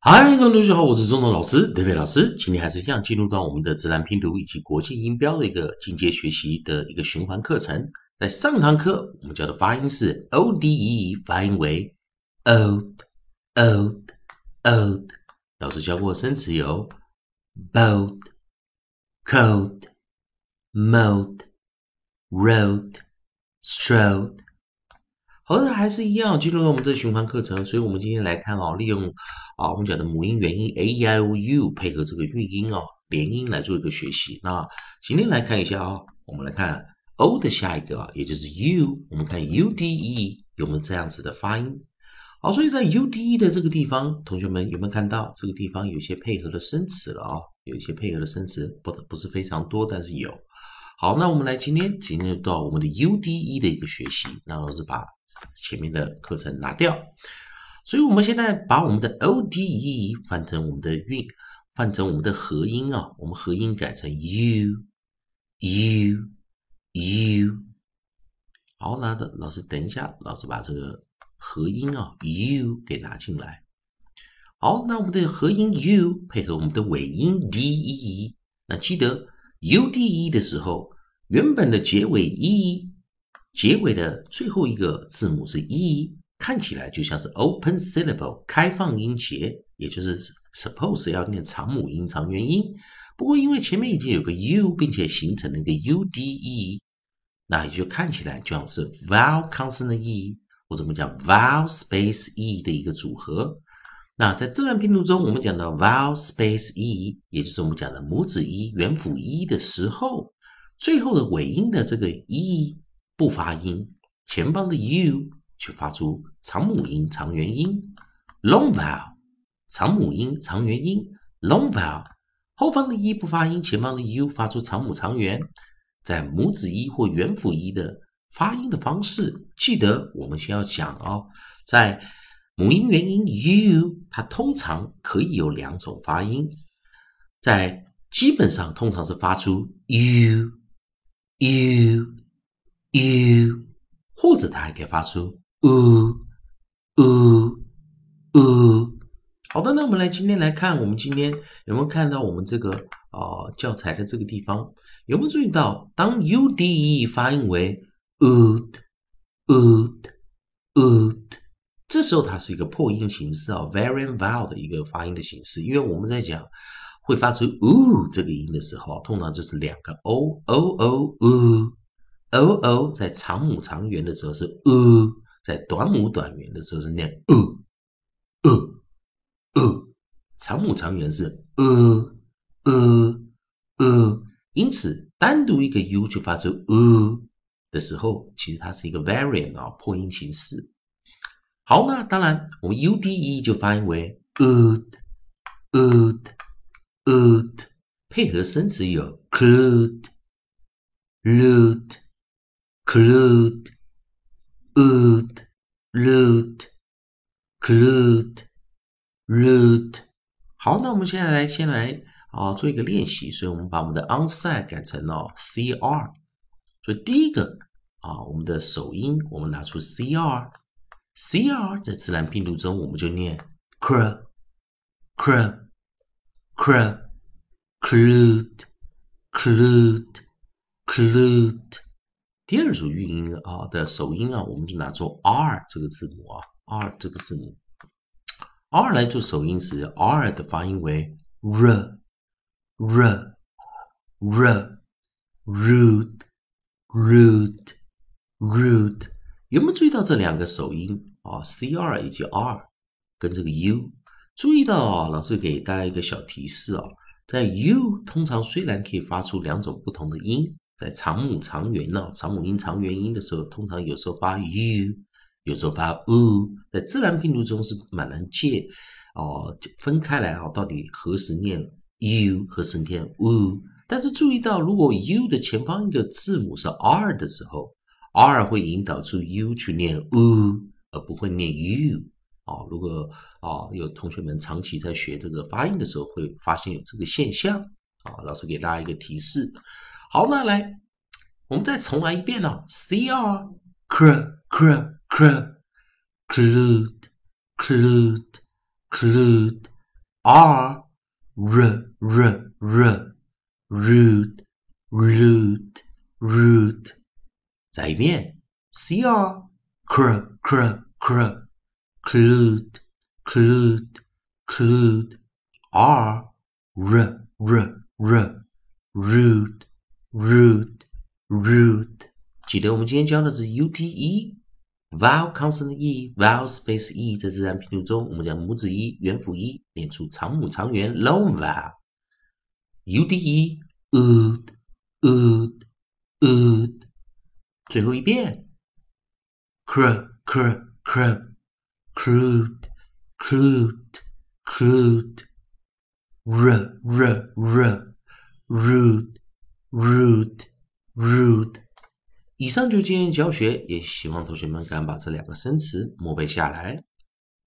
嗨，各位同学好，我是中通老师 David 老师。今天还是一样进入到我们的自然拼读以及国际音标的一个进阶学习的一个循环课程。在上堂课，我们教的发音是 o d e，发音为 old old old。老师教过生词有 boat cold mold road strode。好的，还是一样进入到我们的循环课程，所以我们今天来看哦，利用啊我们讲的母音元音 a e i o u 配合这个韵音哦连音来做一个学习。那今天来看一下啊，我们来看 o 的下一个啊，也就是 u，我们看 u d e 有没有这样子的发音？好，所以在 u d e 的这个地方，同学们有没有看到这个地方有些配合的生词了啊？有一些配合的生词，不不是非常多，但是有。好，那我们来今天进入到我们的 u d e 的一个学习，那老师把。前面的课程拿掉，所以我们现在把我们的 o d e 换成我们的韵，换成我们的合音啊，我们合音改成 u u u。好，那老师等一下，老师把这个合音啊 u 给拿进来。好，那我们的合音 u 配合我们的尾音 d e，那记得 u d e 的时候，原本的结尾 e。结尾的最后一个字母是 e，看起来就像是 open syllable 开放音节，也就是 suppose 要念长母音长元音。不过因为前面已经有个 u，并且形成了一个 u d e，那也就看起来就像是 vowel consonant e 或者我们讲 vowel space e 的一个组合。那在自然拼读中，我们讲到 vowel space e，也就是我们讲的母子一元辅一的时候，最后的尾音的这个 e。不发音，前方的 u 却发出长母音长元音，long vowel，长母音长元音，long vowel，后方的 e 不发音，前方的 u 发出长母长元，在母子一或元辅一的发音的方式，记得我们先要讲哦，在母音元音 u，它通常可以有两种发音，在基本上通常是发出 u u。u，或者它还可以发出 u u u。好的，那我们来今天来看，我们今天有没有看到我们这个啊教材的这个地方有没有注意到，当 u d e 发音为 ud ud ud，这时候它是一个破音形式啊，variant vowel 的一个发音的形式，因为我们在讲会发出 u 这个音的时候，通常就是两个 o o o u。O o 在长母长元的时候是 u，在短母短元的时候是念 u u u，长母长元是 u u u，因此单独一个 u 就发出 u 的时候，其实它是一个 variant 啊破音形式。好，那当然我们 u d e 就发音为 ud ud ud，配合生词有 clued lewd。Clued, ood, loot, clued, root。好，那我们现在来先来啊做一个练习，所以我们把我们的 onside 改成了 cr。所以第一个啊，我们的首音我们拿出 cr，cr 在自然拼读中我们就念 cr, cr, cr, clute, clute, clute。第二组韵音啊的首音啊，我们就拿做 r 这个字母啊，r 这个字母，r 来做首音时，r 的发音为 r r r rude rude rude，有没有注意到这两个首音啊？c r 以及 r 跟这个 u，注意到啊，老师给大家一个小提示啊，在 u 通常虽然可以发出两种不同的音。在长母长元呢，长母音长元音的时候，通常有时候发 u，有时候发 u，在自然拼读中是蛮难界哦分开来啊，到底何时念 u，何时念 u？但是注意到，如果 u 的前方一个字母是 r 的时候，r 会引导出 u 去念 u，而不会念 u 啊。如果啊有同学们长期在学这个发音的时候，会发现有这个现象啊。老师给大家一个提示。好，那来，我们再重来一遍呢。C R cr cr cr clued clued clued R R R R rude rude rude 再一遍 C R cr cr cr clued clued clued R R R R rude rude rude 记得我们今天教的是 U T E vowel consonant e vowel space e 在自然拼读中，我们将母子 E, 元辅 E, 念出长母长元 long vowel u d e ood ood ood 最后一遍 cr cr cr crude crude crude r r r rude rude rude 以上就今天教学，也希望同学们敢把这两个生词默背下来。